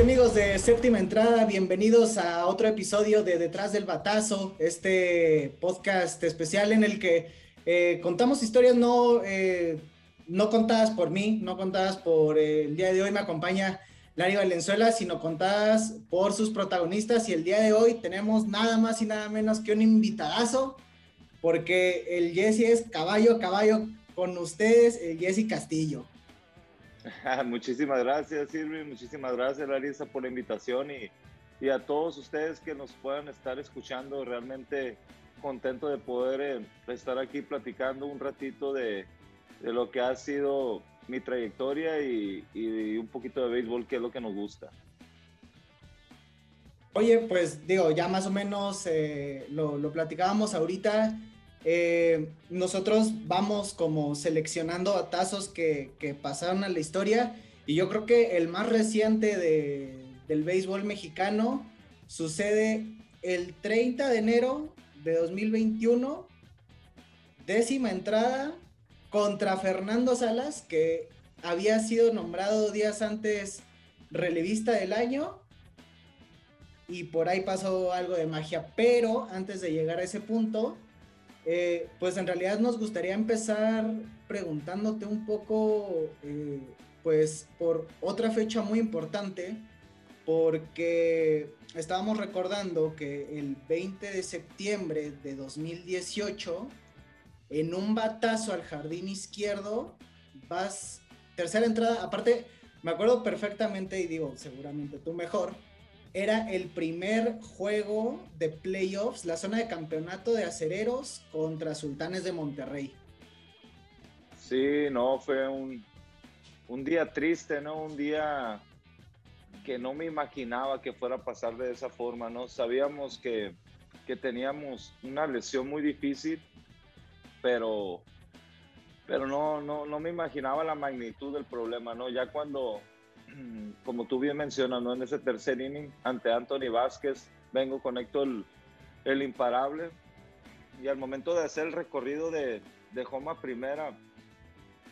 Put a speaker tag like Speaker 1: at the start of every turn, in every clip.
Speaker 1: Amigos de Séptima Entrada, bienvenidos a otro episodio de Detrás del Batazo, este podcast especial en el que eh, contamos historias no, eh, no contadas por mí, no contadas por eh, el día de hoy me acompaña Lari Valenzuela, sino contadas por sus protagonistas y el día de hoy tenemos nada más y nada menos que un invitadazo, porque el Jesse es caballo, caballo con ustedes, el Jesse Castillo.
Speaker 2: Muchísimas gracias, Silvi. Muchísimas gracias, Larisa, por la invitación y, y, a todos ustedes que nos puedan estar escuchando. Realmente contento de poder eh, estar aquí platicando un ratito de, de, lo que ha sido mi trayectoria y, y, un poquito de béisbol, que es lo que nos gusta.
Speaker 1: Oye, pues digo, ya más o menos eh, lo, lo platicábamos ahorita. Eh, nosotros vamos como seleccionando atazos que, que, pasaron a la historia. Y yo creo que el más reciente de, del béisbol mexicano sucede el 30 de enero de 2021, décima entrada contra Fernando Salas, que había sido nombrado días antes relevista del año. Y por ahí pasó algo de magia, pero antes de llegar a ese punto, eh, pues en realidad nos gustaría empezar preguntándote un poco, eh, pues por otra fecha muy importante, porque estábamos recordando que el 20 de septiembre de 2018, en un batazo al jardín izquierdo, vas, tercera entrada, aparte, me acuerdo perfectamente y digo, seguramente tú mejor, era el primer juego de playoffs, la zona de campeonato de acereros contra Sultanes de Monterrey.
Speaker 2: Sí, no, fue un, un día triste, ¿no? Un día que no me imaginaba que fuera a pasar de esa forma, ¿no? Sabíamos que, que teníamos una lesión muy difícil, pero, pero no, no, no me imaginaba la magnitud del problema, ¿no? Ya cuando como tú bien mencionas, ¿no? en ese tercer inning ante Anthony Vázquez, vengo, conecto el, el imparable y al momento de hacer el recorrido de, de Homa primera,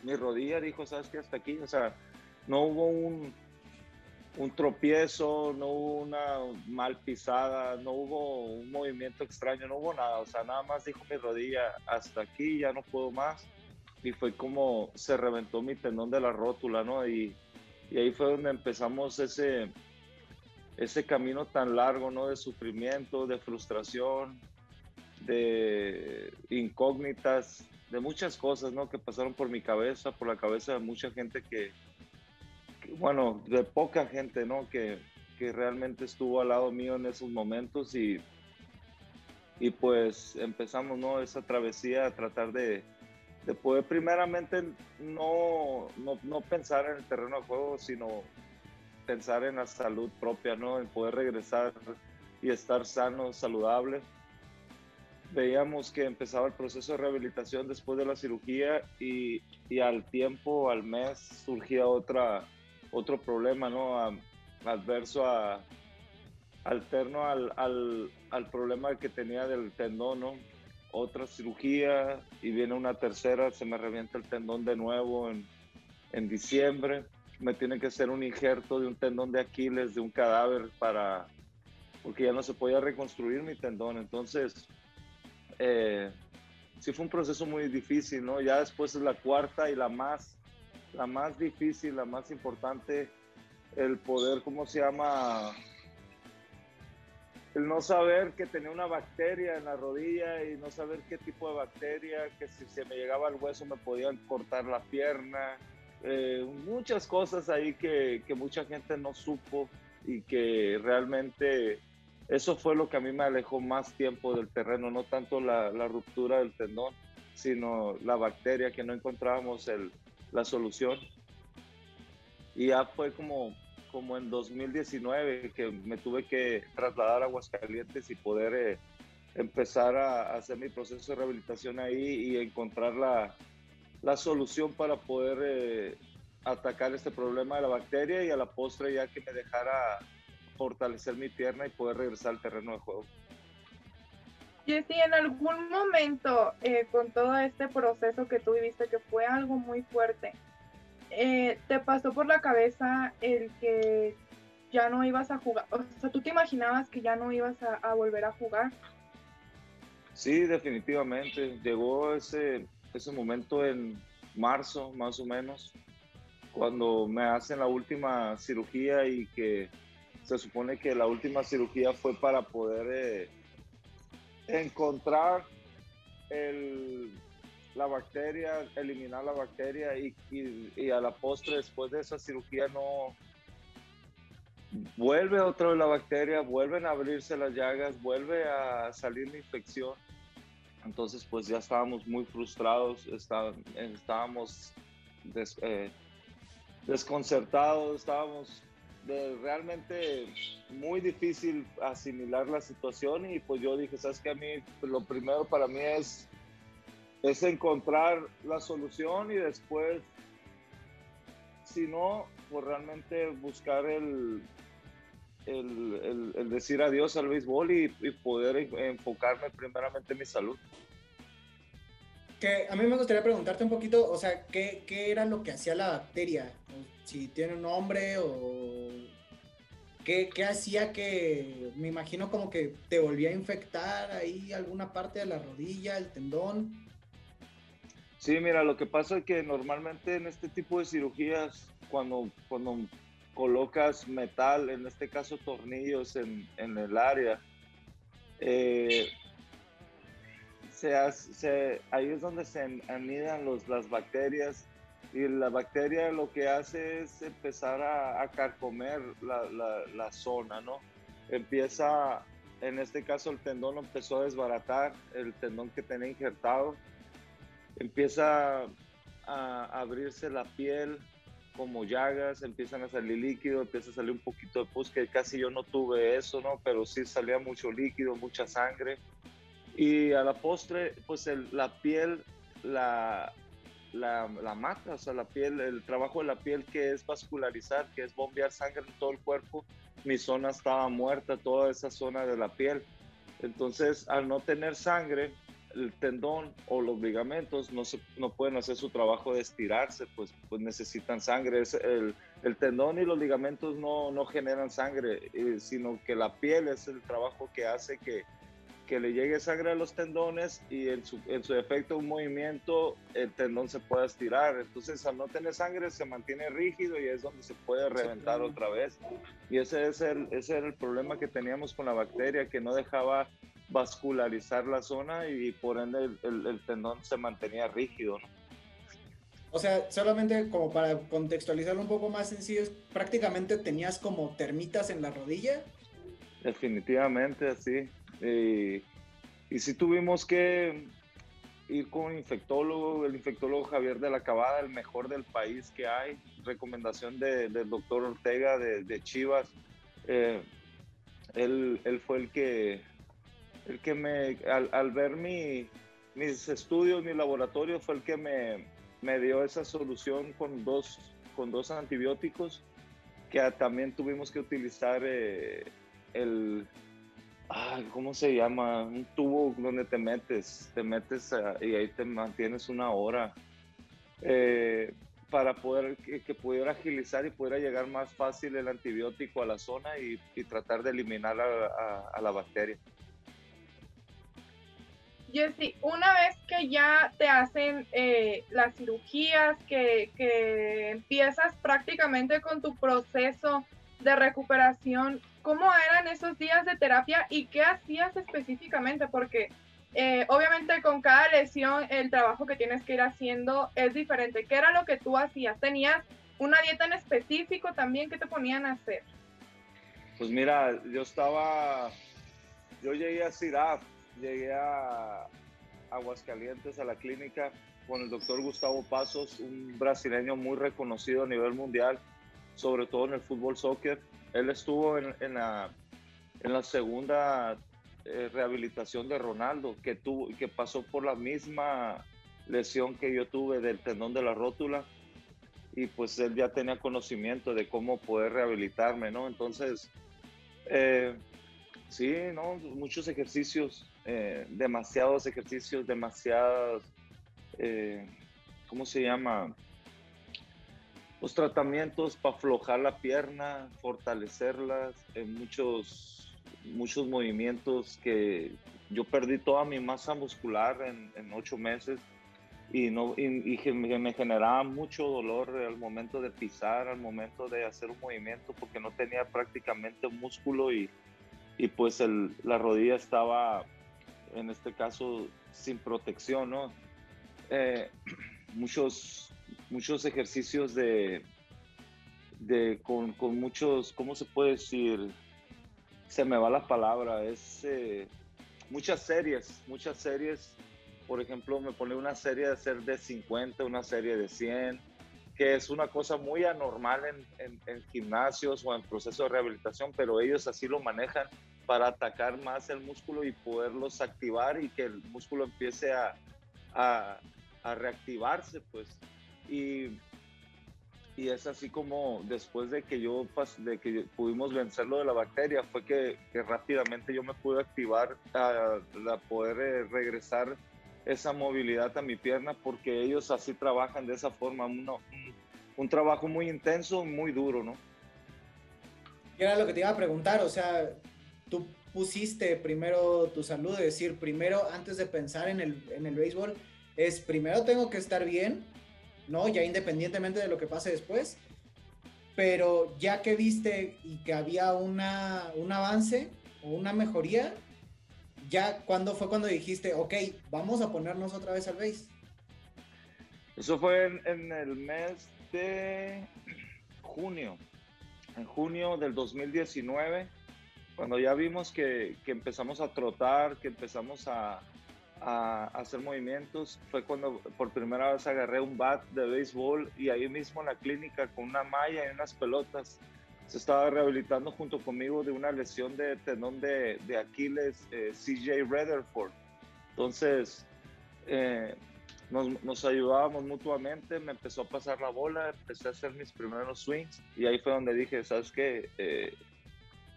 Speaker 2: mi rodilla dijo, ¿sabes qué? Hasta aquí, o sea, no hubo un, un tropiezo, no hubo una mal pisada, no hubo un movimiento extraño, no hubo nada, o sea, nada más dijo mi rodilla, hasta aquí, ya no puedo más. Y fue como se reventó mi tendón de la rótula, ¿no? Y, y ahí fue donde empezamos ese, ese camino tan largo, ¿no? De sufrimiento, de frustración, de incógnitas, de muchas cosas, ¿no? Que pasaron por mi cabeza, por la cabeza de mucha gente que, bueno, de poca gente, ¿no? Que, que, realmente estuvo al lado mío en esos momentos y, y pues empezamos, ¿no? Esa travesía a tratar de, de poder primeramente no, no, no, pensar en el terreno de juego, sino pensar en la salud propia, ¿no? En poder regresar y estar sano, saludable. Veíamos que empezaba el proceso de rehabilitación después de la cirugía y, y al tiempo, al mes, surgía otra, otro problema, ¿no? adverso a, alterno al, al, al, problema que tenía del tendón, ¿no? Otra cirugía y viene una tercera, se me revienta el tendón de nuevo en, en diciembre. Me tiene que hacer un injerto de un tendón de Aquiles, de un cadáver para, porque ya no se podía reconstruir mi tendón. Entonces, eh, sí fue un proceso muy difícil, ¿no? Ya después es la cuarta y la más, la más difícil, la más importante, el poder, ¿cómo se llama? El no saber que tenía una bacteria en la rodilla y no saber qué tipo de bacteria, que si se me llegaba al hueso me podían cortar la pierna, eh, muchas cosas ahí que, que, mucha gente no supo y que realmente eso fue lo que a mí me alejó más tiempo del terreno, no tanto la, la ruptura del tendón, sino la bacteria que no encontrábamos el, la solución. Y ya fue como como en 2019 que me tuve que trasladar a Aguascalientes y poder eh, empezar a, hacer mi proceso de rehabilitación ahí y encontrar la, la solución para poder eh, atacar este problema de la bacteria y a la postre ya que me dejara fortalecer mi pierna y poder regresar al terreno de juego.
Speaker 3: Jessy, en algún momento eh, con todo este proceso que tú viviste, que fue algo muy fuerte, eh, ¿te pasó por la cabeza el que ya no ibas a jugar? O sea, ¿tú te imaginabas que ya no ibas a, volver a jugar?
Speaker 2: Sí, definitivamente. Llegó ese, ese momento en marzo, más o menos, cuando me hacen la última cirugía y que se supone que la última cirugía fue para poder eh, encontrar la bacteria, eliminar la bacteria y, y, a la postre después de esa cirugía no vuelve otra vez la bacteria, vuelven a abrirse las llagas, vuelve a salir la infección. Entonces pues ya estábamos muy frustrados, estábamos eh, desconcertados, estábamos realmente muy difícil asimilar la situación y pues yo dije, sabes que a mí lo primero para mí es, es encontrar la solución y después, si no, pues realmente buscar el, el, decir adiós al béisbol y, poder enfocarme primeramente en mi salud.
Speaker 1: Que a mí me gustaría preguntarte un poquito, o sea, ¿qué, qué era lo que hacía la bacteria? Si tiene un nombre o ¿Qué, hacía que, me imagino como que te volvía a infectar ahí alguna parte de la rodilla, el tendón?
Speaker 2: Sí, mira, lo que pasa es que normalmente en este tipo de cirugías, cuando, cuando colocas metal, en este caso tornillos en, el área, eh, se, ahí es donde se anidan los, las bacterias y la bacteria lo que hace es empezar a, carcomer la, la, zona, ¿no? Empieza, en este caso el tendón empezó a desbaratar, el tendón que tenía injertado, empieza a abrirse la piel como llagas, empiezan a salir líquido, empieza a salir un poquito de pus, que casi yo no tuve eso, ¿no? Pero sí salía mucho líquido, mucha sangre. Y a la postre, pues la piel la, la, la, mata, o sea, la piel, el trabajo de la piel que es vascularizar, que es bombear sangre en todo el cuerpo, mi zona estaba muerta, toda esa zona de la piel. Entonces, al no tener sangre, el tendón o los ligamentos no, se, no pueden hacer su trabajo de estirarse, pues, pues necesitan sangre. el, el tendón y los ligamentos no, no generan sangre, eh, sino que la piel es el trabajo que hace que, que le llegue sangre a los tendones y en su, en su efecto un movimiento el tendón se pueda estirar. Entonces al no tener sangre se mantiene rígido y es donde se puede reventar otra vez. Y ese, es el, ese era el problema que teníamos con la bacteria, que no dejaba vascularizar la zona y por ende el, el, tendón se mantenía rígido.
Speaker 1: O sea, solamente como para contextualizarlo un poco más sencillo, prácticamente tenías como termitas en la rodilla.
Speaker 2: Definitivamente, así. Eh, y si tuvimos que ir con un infectólogo, el infectólogo Javier de la Cabada, el mejor del país que hay, recomendación del doctor Ortega de, Chivas. Eh, él, él, fue el que, el que me, al, ver mi, mis estudios, mi laboratorio, fue el que me, me dio esa solución con dos, con dos antibióticos que también tuvimos que utilizar eh, el, ¿cómo se llama? Un tubo donde te metes, te metes y ahí te mantienes una hora eh, para poder que, pudiera agilizar y pudiera llegar más fácil el antibiótico a la zona y, tratar de eliminar a, la bacteria.
Speaker 3: Jesse, una vez que ya te hacen eh, las cirugías, que, que empiezas prácticamente con tu proceso de recuperación, ¿cómo eran esos días de terapia y qué hacías específicamente? Porque eh, obviamente con cada lesión el trabajo que tienes que ir haciendo es diferente. ¿Qué era lo que tú hacías? ¿Tenías una dieta en específico también que te ponían a hacer?
Speaker 2: Pues mira, yo estaba, yo llegué a CIRAF, llegué a Aguascalientes a la clínica con el doctor Gustavo Pasos, un brasileño muy reconocido a nivel mundial, sobre todo en el fútbol soccer él estuvo en, la, segunda eh, rehabilitación de Ronaldo, que, tuvo, que pasó por la misma lesión que yo tuve del tendón de la rótula y pues él ya tenía conocimiento de cómo poder rehabilitarme, ¿no? Entonces, eh, sí, ¿no? Muchos ejercicios, eh, demasiados ejercicios, demasiados, ¿cómo se llama? los tratamientos para aflojar la pierna, fortalecerlas, en muchos, muchos movimientos que yo perdí toda mi masa muscular en, en ocho meses y, no, y, me generaba mucho dolor al momento de pisar, al momento de hacer un movimiento, porque no tenía prácticamente músculo y, y pues el, la rodilla estaba, en este caso, sin protección, ¿no? Eh, muchos, muchos ejercicios de, de con, con, muchos, ¿cómo se puede decir? Se me va la palabra, es eh, muchas series, muchas series. Por ejemplo, me pone una serie de ser de 50, una serie de 100, que es una cosa muy anormal en, en, gimnasios o en proceso de rehabilitación, pero ellos así lo manejan para atacar más el músculo y poderlos activar y que el músculo empiece a, a, a reactivarse, pues. Y, y es así como después de que yo de que pudimos vencerlo de la bacteria fue que, que rápidamente yo me pude activar a, poder eh, regresar esa movilidad a mi pierna porque ellos así trabajan de esa forma un, un, trabajo muy intenso muy duro no
Speaker 1: y era lo que te iba a preguntar o sea tú pusiste primero tu salud es decir primero antes de pensar en el en el béisbol es primero tengo que estar bien, ¿no? Ya independientemente de lo que pase después, pero ya que viste y que había una, un avance o una mejoría, ya cuando fue cuando dijiste, ok, vamos a ponernos otra vez al base.
Speaker 2: Eso fue en, el mes de junio, en junio del 2019, cuando ya vimos que, que empezamos a trotar, que empezamos a, a, hacer movimientos fue cuando por primera vez agarré un bat de béisbol y ahí mismo en la clínica con una malla y unas pelotas se estaba rehabilitando junto conmigo de una lesión de tendón de, de Aquiles eh, CJ Rutherford. Entonces eh, nos, nos, ayudábamos mutuamente, me empezó a pasar la bola, empecé a hacer mis primeros swings y ahí fue donde dije, ¿sabes qué? Eh,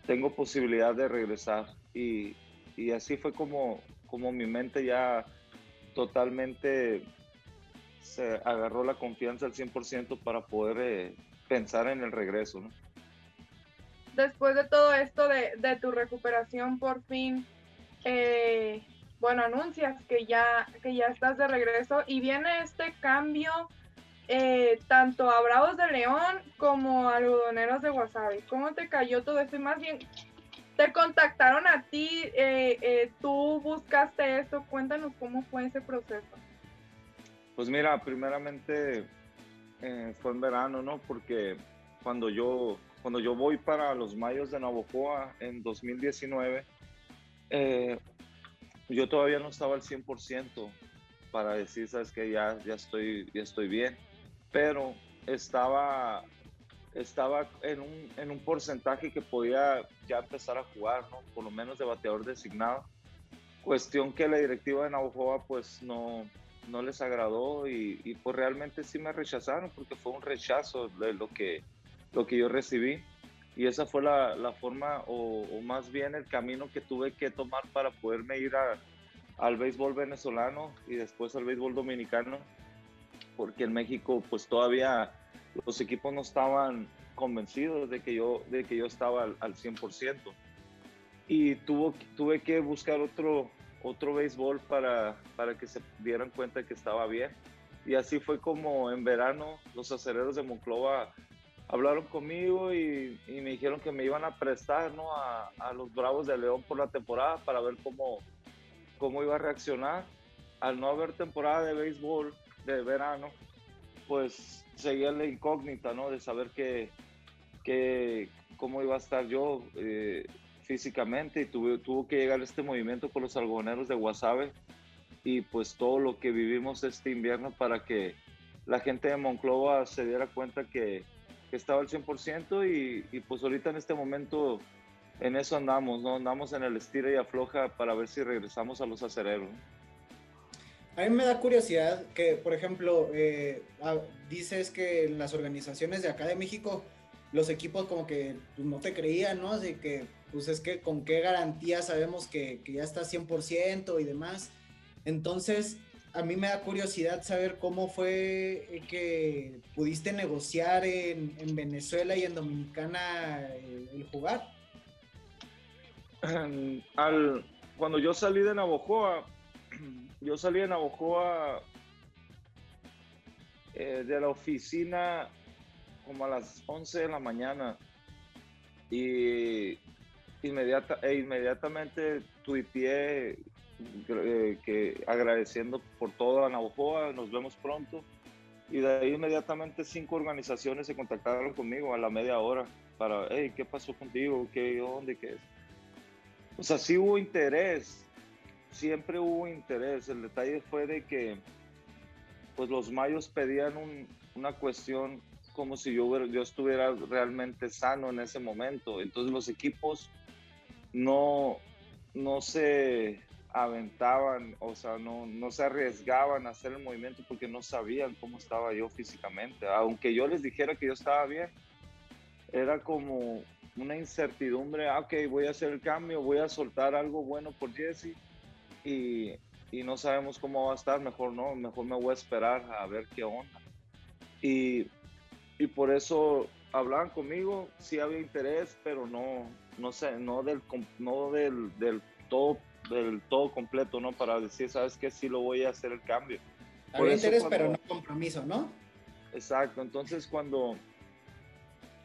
Speaker 2: tengo posibilidad de regresar y, y así fue como, como mi mente ya totalmente se agarró la confianza al 100% para poder eh, pensar en el regreso.
Speaker 3: Después de todo esto de, de tu recuperación, por fin, eh, bueno, anuncias que ya, que ya estás de regreso y viene este cambio eh, tanto a Bravos de León como a Algodoneros de Wasabi. ¿Cómo te cayó todo esto? Y más bien, te contactaron a ti, eh, eh, tú buscaste eso, cuéntanos cómo fue ese proceso.
Speaker 2: Pues mira, primeramente eh, fue en verano, ¿no? Porque cuando yo, cuando yo voy para los Mayos de Navojoa en 2019, yo todavía no estaba al 100% para decir, sabes que ya, ya, estoy, ya estoy bien, pero estaba estaba en un, en un porcentaje que podía ya empezar a jugar, ¿no? Por lo menos de bateador designado. Cuestión que la directiva de Navajoa pues no, no les agradó y, y, pues realmente sí me rechazaron porque fue un rechazo de lo que, lo que yo recibí. Y esa fue la, la forma o, o, más bien el camino que tuve que tomar para poderme ir a, al béisbol venezolano y después al béisbol dominicano, porque en México pues todavía los equipos no estaban convencidos de que yo, de que yo estaba al, al 100%. Y tuvo, tuve que buscar otro, otro béisbol para, para que se dieran cuenta que estaba bien. Y así fue como en verano los acereros de Monclova hablaron conmigo y, y, me dijeron que me iban a prestar ¿no? a, a, los Bravos de León por la temporada para ver cómo, cómo iba a reaccionar. Al no haber temporada de béisbol de verano, pues seguía la incógnita, ¿no? De saber que, que cómo iba a estar yo eh, físicamente y tuve, tuvo que llegar este movimiento con los algodoneros de Guasave y pues todo lo que vivimos este invierno para que la gente de Monclova se diera cuenta que, estaba al 100% y, y, pues ahorita en este momento en eso andamos, ¿no? Andamos en el estira y afloja para ver si regresamos a los acereros.
Speaker 1: A mí me da curiosidad que, por ejemplo, eh, dices que en las organizaciones de acá de México, los equipos como que pues, no te creían, ¿no? Así que, pues es que con qué garantía sabemos que, que ya está 100% y demás. Entonces, a mí me da curiosidad saber cómo fue eh, que pudiste negociar en, Venezuela y en Dominicana el, el jugar.
Speaker 2: Al, cuando yo salí de Navojoa, yo salí de Navojoa eh, de la oficina como a las 11 de la mañana y inmediata, e inmediatamente tuiteé eh, que agradeciendo por todo a Navojoa, nos vemos pronto. Y de ahí inmediatamente cinco organizaciones se contactaron conmigo a la media hora para, hey, ¿qué pasó contigo? ¿Qué, dónde, qué es? O sea, sí hubo interés, siempre hubo interés. El detalle fue de que, pues los mayos pedían una cuestión como si yo, yo estuviera realmente sano en ese momento. Entonces los equipos no, no se aventaban, o sea, no, no se arriesgaban a hacer el movimiento porque no sabían cómo estaba yo físicamente. Aunque yo les dijera que yo estaba bien, era como una incertidumbre, ah, ok, voy a hacer el cambio, voy a soltar algo bueno por Jesse y, y, no sabemos cómo va a estar, mejor no, mejor me voy a esperar a ver qué onda. Y, y por eso hablaban conmigo, sí había interés, pero no, no sé, no del, no del, del todo del todo completo, ¿no? Para decir, ¿sabes qué? Sí lo voy a hacer el cambio.
Speaker 1: Había interés, pero no compromiso, ¿no?
Speaker 2: Exacto, entonces cuando,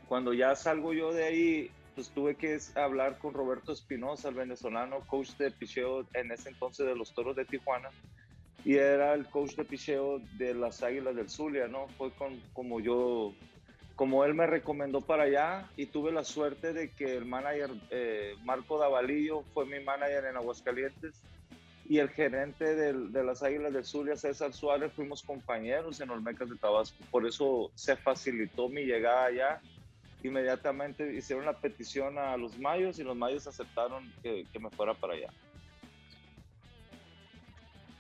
Speaker 2: cuando ya salgo yo de ahí, pues tuve que hablar con Roberto Espinosa, el venezolano, coach de picheo en ese entonces de los Toros de Tijuana, y era el coach de picheo de las Águilas del Zulia, ¿no? Fue con, como yo, como él me recomendó para allá y tuve la suerte de que el manager eh, Marco Davalillo fue mi manager en Aguascalientes y el gerente de las Águilas del Zulia, César Suárez, fuimos compañeros en Olmecas de Tabasco. Por eso se facilitó mi llegada allá inmediatamente hicieron la petición a los mayos y los mayos aceptaron que, me fuera para allá.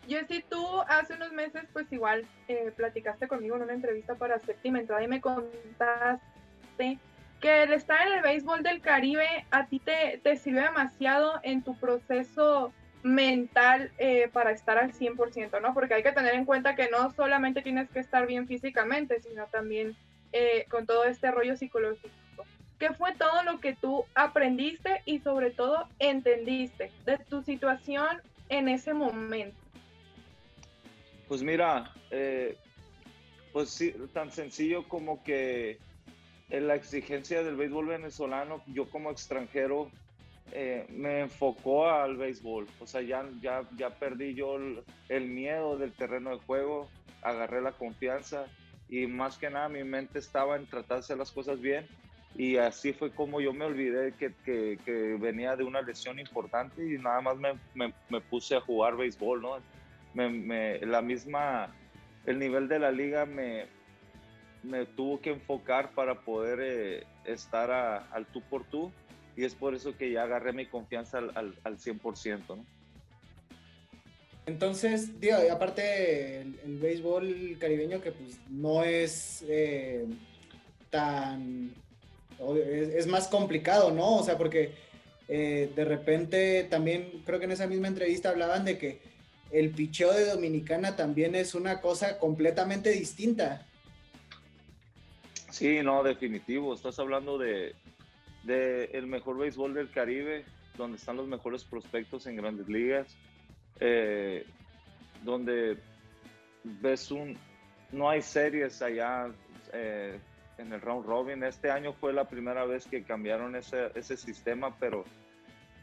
Speaker 3: Jessy, tú hace unos meses pues igual eh, platicaste conmigo en una entrevista para Séptima Entrada y me contaste que el estar en el béisbol del Caribe a ti te, te sirve demasiado en tu proceso mental eh, para estar al 100%, ¿no? Porque hay que tener en cuenta que no solamente tienes que estar bien físicamente, sino también eh, con todo este rollo psicológico. ¿Qué fue todo lo que tú aprendiste y sobre todo entendiste de tu situación en ese momento?
Speaker 2: Pues mira, eh, pues sí, tan sencillo como que en la exigencia del béisbol venezolano, yo como extranjero eh, me enfocó al béisbol. O sea, ya, ya, ya perdí yo el, miedo del terreno de juego, agarré la confianza y más que nada mi mente estaba en tratar de hacer las cosas bien y así fue como yo me olvidé que, que, venía de una lesión importante y nada más me, me, puse a jugar béisbol, ¿no? Me, la misma, el nivel de la liga me, me tuvo que enfocar para poder eh, estar al tú por tú y es por eso que ya agarré mi confianza al, al, al 100%, ¿no?
Speaker 1: Entonces, digo, aparte el, béisbol caribeño que pues no es eh, tan... Es, más complicado, ¿no? O sea, porque eh, de repente también creo que en esa misma entrevista hablaban de que el picheo de Dominicana también es una cosa completamente distinta.
Speaker 2: Sí, no, definitivo. Estás hablando de, de el mejor béisbol del Caribe, donde están los mejores prospectos en grandes ligas eh, donde ves un, no hay series allá eh, en el round robin. Este año fue la primera vez que cambiaron ese, ese sistema, pero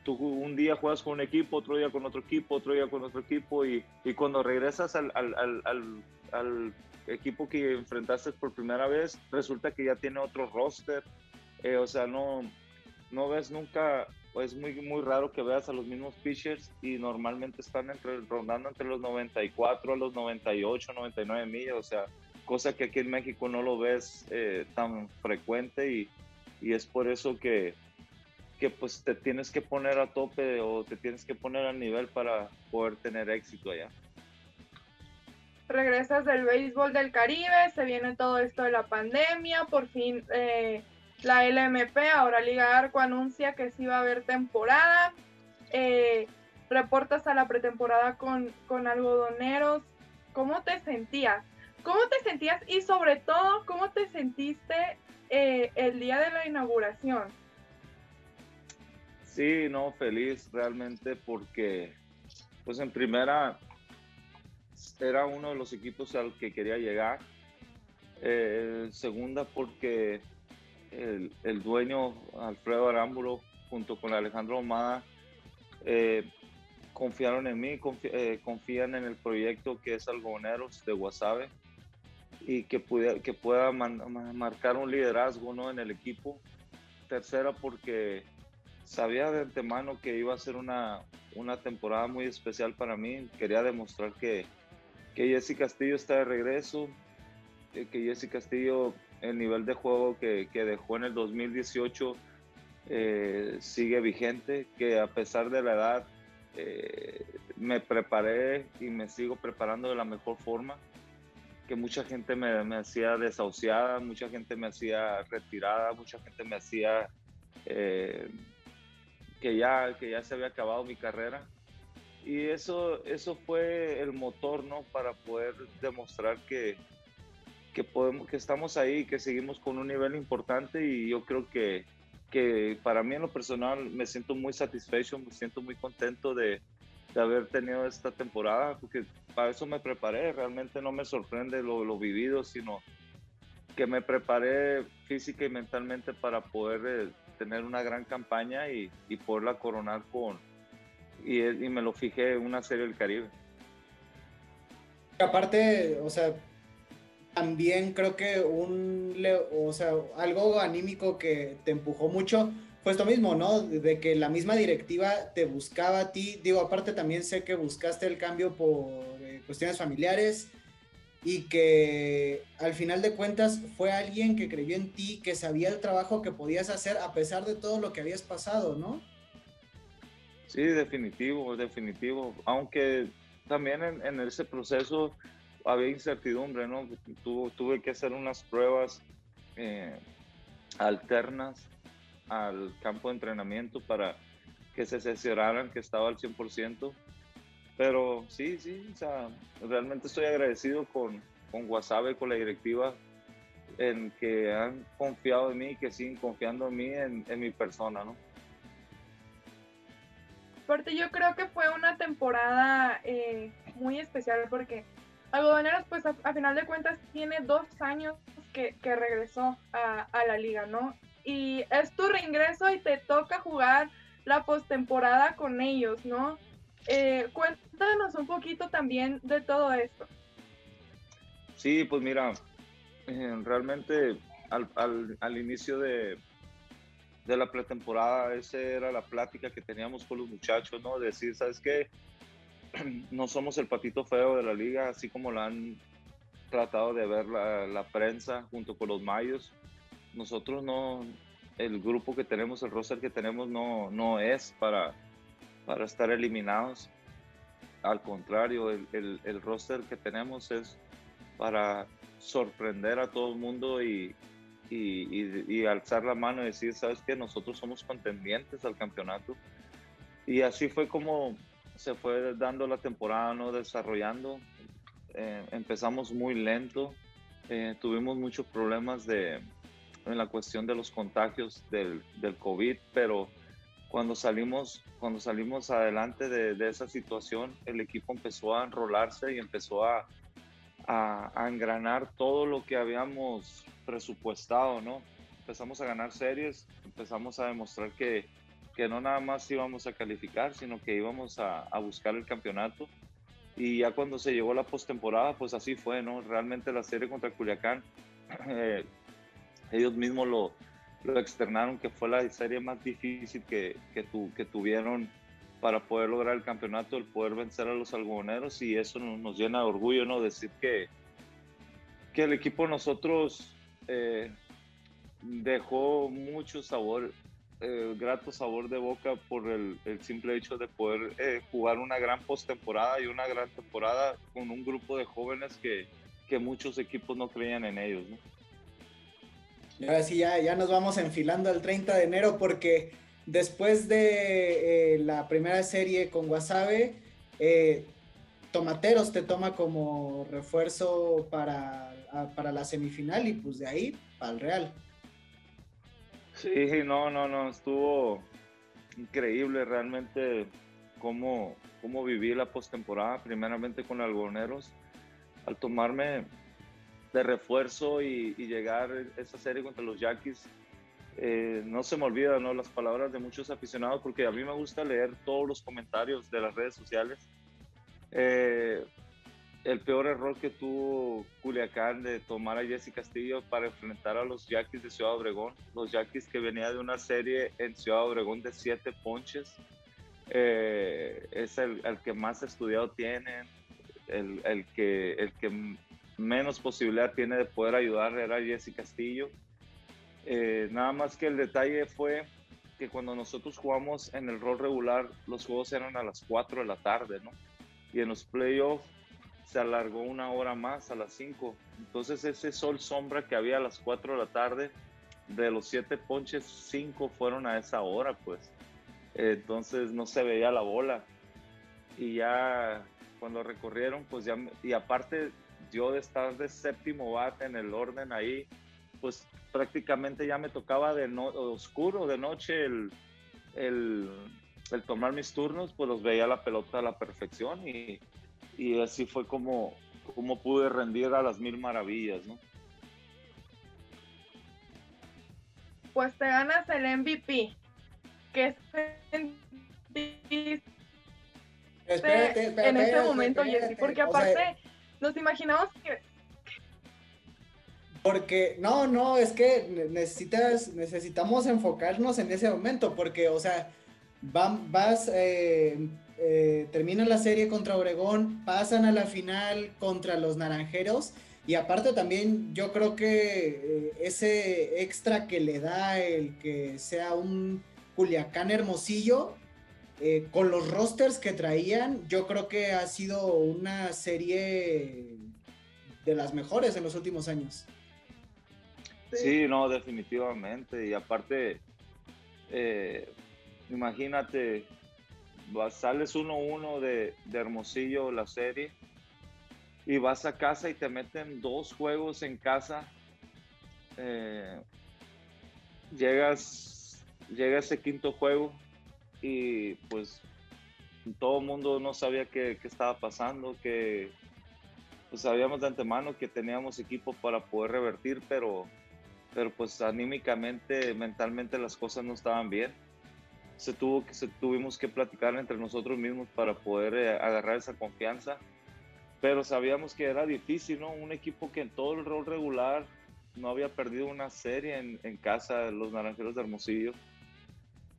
Speaker 2: tú un día juegas con un equipo, otro día con otro equipo, otro día con otro equipo y, y cuando regresas al, al, al, al, equipo que enfrentaste por primera vez, resulta que ya tiene otro roster. Eh, o sea, no, no ves nunca es muy, muy raro que veas a los mismos pitchers y normalmente están entre, rondando entre los 94 a los 98, 99 millas, o sea, cosa que aquí en México no lo ves eh, tan frecuente y, y, es por eso que, que pues te tienes que poner a tope o te tienes que poner al nivel para poder tener éxito allá.
Speaker 3: Regresas del béisbol del Caribe, se viene todo esto de la pandemia, por fin... Eh la LMP, ahora Liga Arco, anuncia que sí va a haber temporada. Eh, reportas a la pretemporada con, con algodoneros. cómo te sentías. ¿Cómo te sentías y sobre todo cómo te sentiste eh, el día de la inauguración?
Speaker 2: Sí, no, feliz realmente porque, pues en primera, era uno de los equipos al que quería llegar. Eh, segunda, porque el, dueño, Alfredo Arámbulo, junto con Alejandro Omada, eh, confiaron en mí, eh, confían en el proyecto que es Algoneros de Guasave y que, pueda, que pueda marcar un liderazgo ¿no? en el equipo. Tercera, porque sabía de antemano que iba a ser una, una temporada muy especial para mí. Quería demostrar que, que Jesse Castillo está de regreso, que Jesse Castillo, el nivel de juego que, que dejó en el 2018 eh, sigue vigente, que a pesar de la edad eh, me preparé y me sigo preparando de la mejor forma, que mucha gente me, me hacía desahuciada, mucha gente me hacía retirada, mucha gente me hacía eh, que, ya, que ya se había acabado mi carrera. Y eso, eso fue el motor, ¿no? Para poder demostrar que, que, podemos, que estamos ahí, que seguimos con un nivel importante y yo creo que, que para mí en lo personal me siento muy satisfecho, me siento muy contento de, de haber tenido esta temporada, porque para eso me preparé, realmente no me sorprende lo, lo vivido, sino que me preparé física y mentalmente para poder eh, tener una gran campaña y, y poderla coronar con, y, y, me lo fijé en una serie del Caribe.
Speaker 1: Aparte, o sea, también creo que un, o sea, algo anímico que te empujó mucho fue esto mismo, ¿no? De que la misma directiva te buscaba a ti. Digo, aparte también sé que buscaste el cambio por eh, cuestiones familiares y que al final de cuentas fue alguien que creyó en ti, que sabía el trabajo que podías hacer a pesar de todo lo que habías pasado, ¿no?
Speaker 2: Sí, definitivo, definitivo. Aunque también en, en ese proceso había incertidumbre, ¿no? tuve que hacer unas pruebas eh, alternas al campo de entrenamiento para que se cercioraran que estaba al 100%. Pero sí, sí, o sea, realmente estoy agradecido con, con Wasabe, con la directiva, en que han confiado en mí y que siguen confiando en mí, en, mi persona, ¿no?
Speaker 3: Aparte, yo creo que fue una temporada eh, muy especial porque Algodoneros, pues a, final de cuentas, tiene dos años que, regresó a, la liga, ¿no? Y es tu reingreso y te toca jugar la postemporada con ellos, ¿no? Eh, cuéntanos un poquito también de todo esto.
Speaker 2: Sí, pues mira, eh, realmente al, al, al inicio de, de la pretemporada, esa era la plática que teníamos con los muchachos, ¿no? Decir, ¿sabes qué? no somos el patito feo de la liga, así como lo han tratado de ver la, prensa junto con los Mayos. Nosotros no, el grupo que tenemos, el roster que tenemos no, no es para, para estar eliminados. Al contrario, el, el, roster que tenemos es para sorprender a todo el mundo y, y, y, alzar la mano y decir, sabes que nosotros somos contendientes al campeonato. Y así fue como se fue dando la temporada, ¿no? Desarrollando. Eh, empezamos muy lento. Eh, tuvimos muchos problemas de, en la cuestión de los contagios del, del COVID, pero cuando salimos, cuando salimos adelante de, de, esa situación, el equipo empezó a enrolarse y empezó a, a, a, engranar todo lo que habíamos presupuestado, ¿no? Empezamos a ganar series, empezamos a demostrar que, que no nada más íbamos a calificar, sino que íbamos a, a buscar el campeonato. Y ya cuando se llegó la postemporada, pues así fue, ¿no? Realmente la serie contra Culiacán, eh, ellos mismos lo, lo, externaron, que fue la serie más difícil que, que, tu, que tuvieron para poder lograr el campeonato, el poder vencer a los algodoneros y eso nos, llena de orgullo, ¿no? Decir que, que el equipo nosotros eh, dejó mucho sabor eh, grato sabor de boca por el, simple hecho de poder eh, jugar una gran postemporada y una gran temporada con un grupo de jóvenes que, que muchos equipos no creían en ellos. ¿no?
Speaker 1: Y ahora sí, ya, ya nos vamos enfilando al 30 de enero porque después de eh, la primera serie con Wasabe, eh, Tomateros te toma como refuerzo para, para la semifinal y pues de ahí para el Real.
Speaker 2: Sí, no, no, no, estuvo increíble realmente cómo, cómo viví la postemporada, primeramente con Algoneros, al tomarme de refuerzo y, llegar a esa serie contra los Yankees. Eh, no se me olvidan ¿no? las palabras de muchos aficionados porque a mí me gusta leer todos los comentarios de las redes sociales. Eh, el peor error que tuvo Culiacán de tomar a Jesse Castillo para enfrentar a los Yaquis de Ciudad Obregón. Los Yaquis que venía de una serie en Ciudad Obregón de siete ponches. Eh, es el, que más estudiado tienen, el, que menos posibilidad tiene de poder ayudar era Jesse Castillo. Eh, nada más que el detalle fue que cuando nosotros jugamos en el rol regular, los juegos eran a las 4 de la tarde, ¿no? Y en los playoffs se alargó una hora más a las 5. Entonces ese sol sombra que había a las 4 de la tarde, de los 7 ponches, 5 fueron a esa hora, pues. Entonces no se veía la bola. Y ya cuando recorrieron, pues ya, y aparte yo de estar de séptimo bate en el orden ahí, pues prácticamente ya me tocaba de oscuro, de noche, el, el, el tomar mis turnos, pues los veía la pelota a la perfección y, y así fue como, como pude rendir a las mil maravillas, ¿no?
Speaker 3: Pues te ganas el MVP. ¿Qué sentiste en ese momento, Jessy? Porque aparte nos imaginamos que...
Speaker 1: Porque, no, no, es que necesitas, necesitamos enfocarnos en ese momento, porque, o sea, vas, eh, eh, terminan la serie contra Obregón, pasan a la final contra los Naranjeros y aparte también yo creo que eh, ese extra que le da el que sea un Culiacán Hermosillo, eh, con los rosters que traían, yo creo que ha sido una serie de las mejores en los últimos años.
Speaker 2: Sí, no, definitivamente. Y aparte, imagínate, sales 1-1 de, de, Hermosillo la serie y vas a casa y te meten dos juegos en casa. Eh, llegas, llega ese quinto juego y pues todo el mundo no sabía qué, qué, estaba pasando, que pues sabíamos de antemano que teníamos equipo para poder revertir, pero, pero pues anímicamente, mentalmente las cosas no estaban bien se tuvo que se tuvimos que platicar entre nosotros mismos para poder eh, agarrar esa confianza pero sabíamos que era difícil no un equipo que en todo el rol regular no había perdido una serie en, en casa de los naranjeros de Hermosillo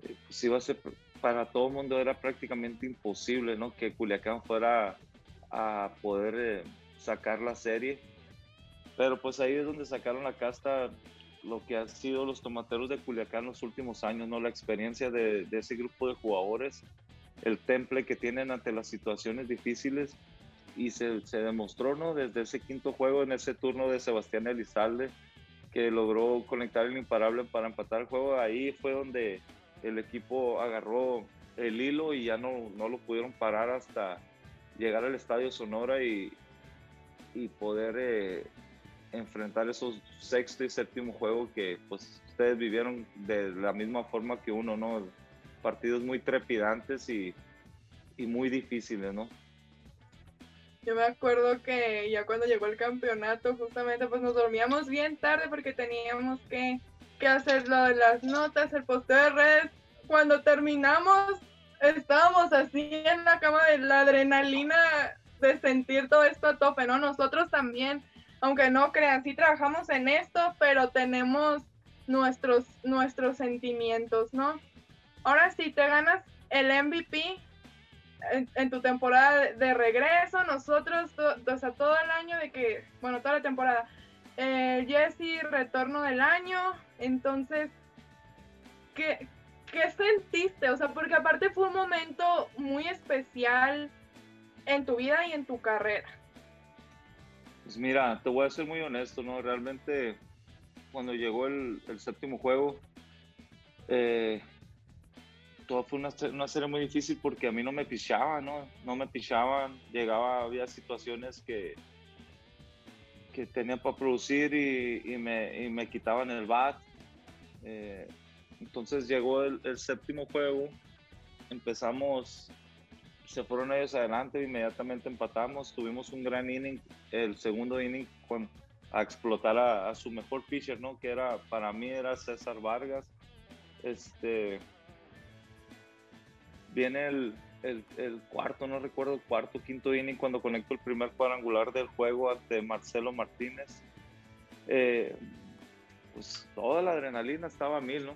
Speaker 2: eh, pues iba a ser para todo el mundo era prácticamente imposible no que Culiacán fuera a poder eh, sacar la serie pero pues ahí es donde sacaron la casta lo que han sido los tomateros de Culiacán los últimos años, ¿no? La experiencia de, ese grupo de jugadores, el temple que tienen ante las situaciones difíciles y se, demostró, ¿no? Desde ese quinto juego, en ese turno de Sebastián Elizalde, que logró conectar el imparable para empatar el juego, ahí fue donde el equipo agarró el hilo y ya no, no lo pudieron parar hasta llegar al Estadio Sonora y, y poder eh, enfrentar esos sexto y séptimo juegos que pues ustedes vivieron de la misma forma que uno, ¿no? Partidos muy trepidantes y, y muy difíciles, ¿no?
Speaker 3: Yo me acuerdo que ya cuando llegó el campeonato, justamente pues nos dormíamos bien tarde porque teníamos que, que hacer lo de las notas, el posteo de redes. Cuando terminamos, estábamos así en la cama de la adrenalina de sentir todo esto a tope, ¿no? Nosotros también aunque no crean, sí trabajamos en esto, pero tenemos nuestros, nuestros sentimientos, ¿no? Ahora sí, te ganas el MVP en, tu temporada de, regreso, nosotros, o sea, todo el año de que, bueno, toda la temporada, eh, Jesse, retorno del año, entonces, ¿qué, ¿qué sentiste? O sea, porque aparte fue un momento muy especial en tu vida y en tu carrera.
Speaker 2: Pues mira, te voy a ser muy honesto, ¿no? Realmente cuando llegó el, séptimo juego, eh, todo fue una, una, serie muy difícil porque a mí no me pichaban, ¿no? No me pichaban, llegaba, había situaciones que, que tenían para producir y, y, me, y me, quitaban el bat. Eh, entonces llegó el, el, séptimo juego, empezamos, se fueron ellos adelante, inmediatamente empatamos, tuvimos un gran inning, el segundo inning a explotar a, su mejor pitcher, ¿no? Que era, para mí era César Vargas. Este, viene el, el, el, cuarto, no recuerdo el cuarto, quinto inning cuando conecto el primer cuadrangular del juego ante Marcelo Martínez. Eh, pues toda la adrenalina estaba a mil, ¿no?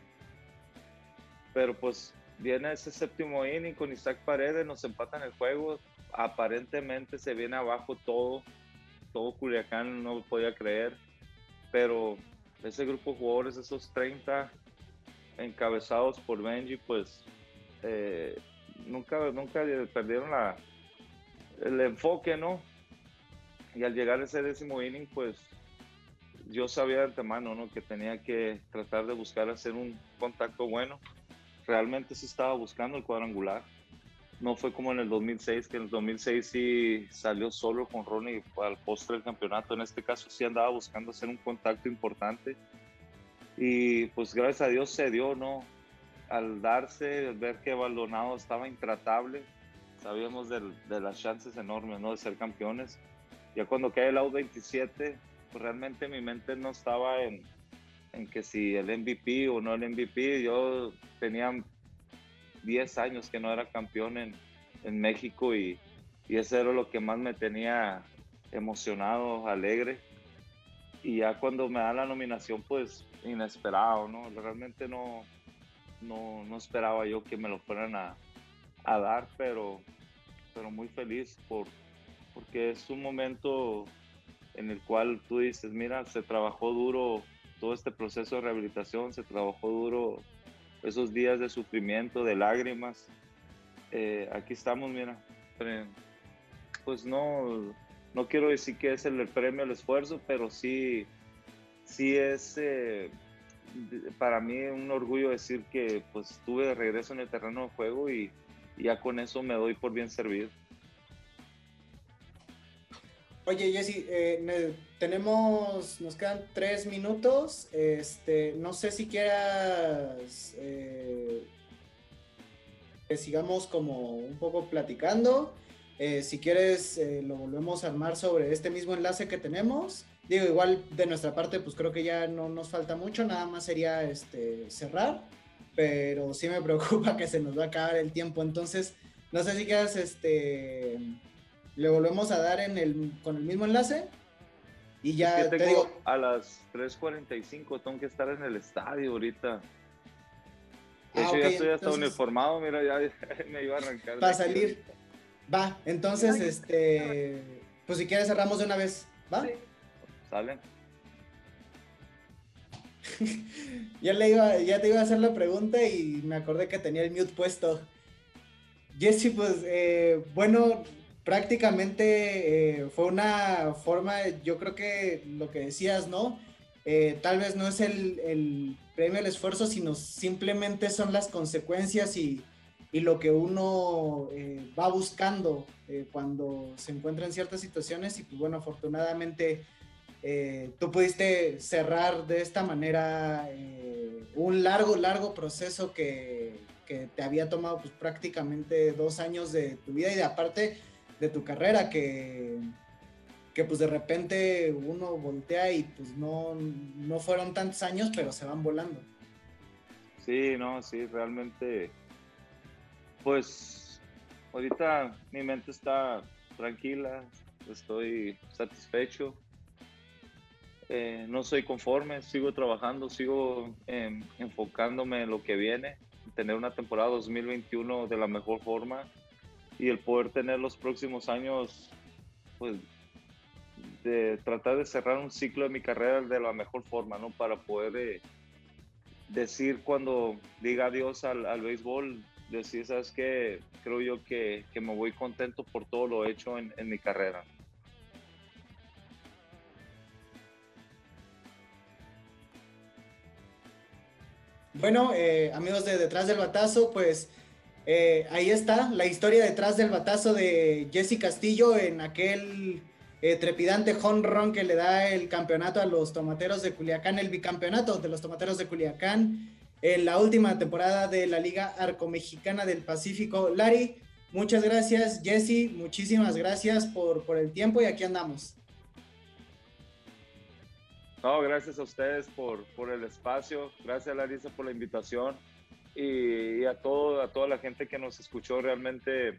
Speaker 2: Pero pues viene ese séptimo inning con Isaac Paredes, nos empatan el juego, aparentemente se viene abajo todo, todo Culiacán no podía creer, pero ese grupo de jugadores, esos 30 encabezados por Benji, pues eh, nunca, nunca perdieron la, el enfoque, ¿no? Y al llegar ese décimo inning, pues yo sabía de antemano, ¿no? Que tenía que tratar de buscar hacer un contacto bueno. Realmente sí estaba buscando el cuadrangular. No fue como en el 2006, que en el 2006 sí salió solo con Ronnie al postre del campeonato. En este caso sí andaba buscando hacer un contacto importante. Y pues gracias a Dios se dio, ¿no? al darse, ver que Baldonado estaba intratable, sabíamos de, de las chances enormes ¿no? de ser campeones. Ya cuando cae el out 27, pues realmente mi mente no estaba en, en que si el MVP o no el MVP, yo tenía 10 años que no era campeón en, en México y, y eso era lo que más me tenía emocionado, alegre. Y ya cuando me da la nominación, pues inesperado, ¿no? Realmente no, no, no esperaba yo que me lo fueran a, a dar, pero, pero muy feliz por, porque es un momento en el cual tú dices, mira, se trabajó duro todo este proceso de rehabilitación, se trabajó duro esos días de sufrimiento, de lágrimas. Eh, aquí estamos, mira, pues no, no quiero decir que es el, premio al esfuerzo, pero sí, sí es eh, para mí un orgullo decir que pues estuve de regreso en el terreno de juego y, ya con eso me doy por bien servido.
Speaker 1: Oye, Jesse, eh, tenemos, nos quedan tres minutos. Este, no sé si quieras eh, que sigamos como un poco platicando. Eh, si quieres, lo volvemos a armar sobre este mismo enlace que tenemos. Digo, igual de nuestra parte, pues creo que ya no nos falta mucho, nada más sería este, cerrar, pero sí me preocupa que se nos va a acabar el tiempo, entonces no sé si quieras, este, le volvemos a dar en el, con el mismo enlace y ya
Speaker 2: te digo. A las 3.45 tengo que estar en el estadio ahorita. De ah, hecho, ya estoy hasta uniformado, mira, ya me iba a arrancar.
Speaker 1: Para salir. Va, entonces, este, pues si quieres cerramos de una vez, ¿va? ya, le iba, ya te iba a hacer la pregunta y me acordé que tenía el mute puesto. Jesse, pues eh, bueno, prácticamente eh, fue una forma, yo creo que lo que decías, ¿no? Eh, tal vez no es el, premio al esfuerzo, sino simplemente son las consecuencias y, y lo que uno va buscando cuando se encuentra en ciertas situaciones y pues bueno, afortunadamente eh, tú pudiste cerrar de esta manera eh, un largo, largo proceso que, que, te había tomado pues, prácticamente dos años de tu vida y de aparte de tu carrera que, que pues de repente uno voltea y pues no, no fueron tantos años, pero se van volando.
Speaker 2: Sí, no, sí, realmente, pues ahorita mi mente está tranquila, estoy satisfecho eh, no soy conforme, sigo trabajando, sigo em, enfocándome en lo que viene, tener una temporada 2021 de la mejor forma y el poder tener los próximos años, pues, de tratar de cerrar un ciclo de mi carrera de la mejor forma, ¿no? Para poder eh, decir cuando diga adiós al, al, béisbol, decir, ¿sabes qué? Creo yo que, que, me voy contento por todo lo hecho en, en mi carrera.
Speaker 1: Bueno, eh, amigos de Detrás del Batazo, pues Eh, ahí está la historia detrás del batazo de Jesse Castillo en aquel eh, trepidante honrón que le da el campeonato a los tomateros de Culiacán, el bicampeonato de los tomateros de Culiacán en la última temporada de la Liga Arcomexicana del Pacífico. Lari, muchas gracias. Jesse, muchísimas gracias por, el tiempo y aquí andamos.
Speaker 2: No, gracias a ustedes por, por el espacio, gracias Larisa por la invitación y, a, todo, a toda la gente que nos escuchó realmente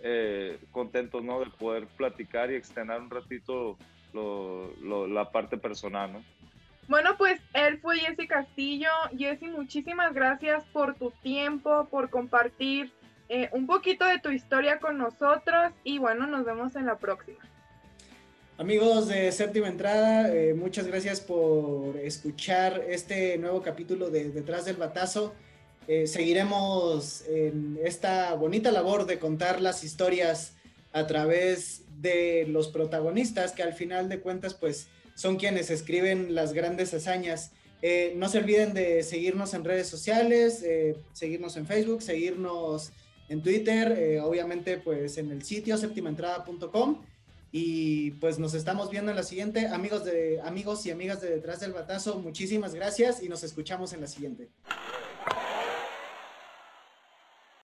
Speaker 2: eh, contentos ¿no? de poder platicar y extender un ratito la parte personal. ¿no?
Speaker 3: Bueno, pues él fue Jesse Castillo. Jesse, muchísimas gracias por tu tiempo, por compartir eh, un poquito de tu historia con nosotros y bueno, nos vemos en la próxima.
Speaker 1: Amigos de Séptima Entrada, eh, muchas gracias por escuchar este nuevo capítulo de Detrás del Batazo. Eh, seguiremos en esta bonita labor de contar las historias a través de los protagonistas que al final de cuentas pues son quienes escriben las grandes hazañas. Eh, no se olviden de seguirnos en redes sociales, seguirnos en Facebook, seguirnos en Twitter, obviamente pues en el sitio séptimaentrada.com y pues nos estamos viendo en la siguiente. Amigos, de, amigos y amigas de Detrás del Batazo, muchísimas gracias y nos escuchamos en la siguiente.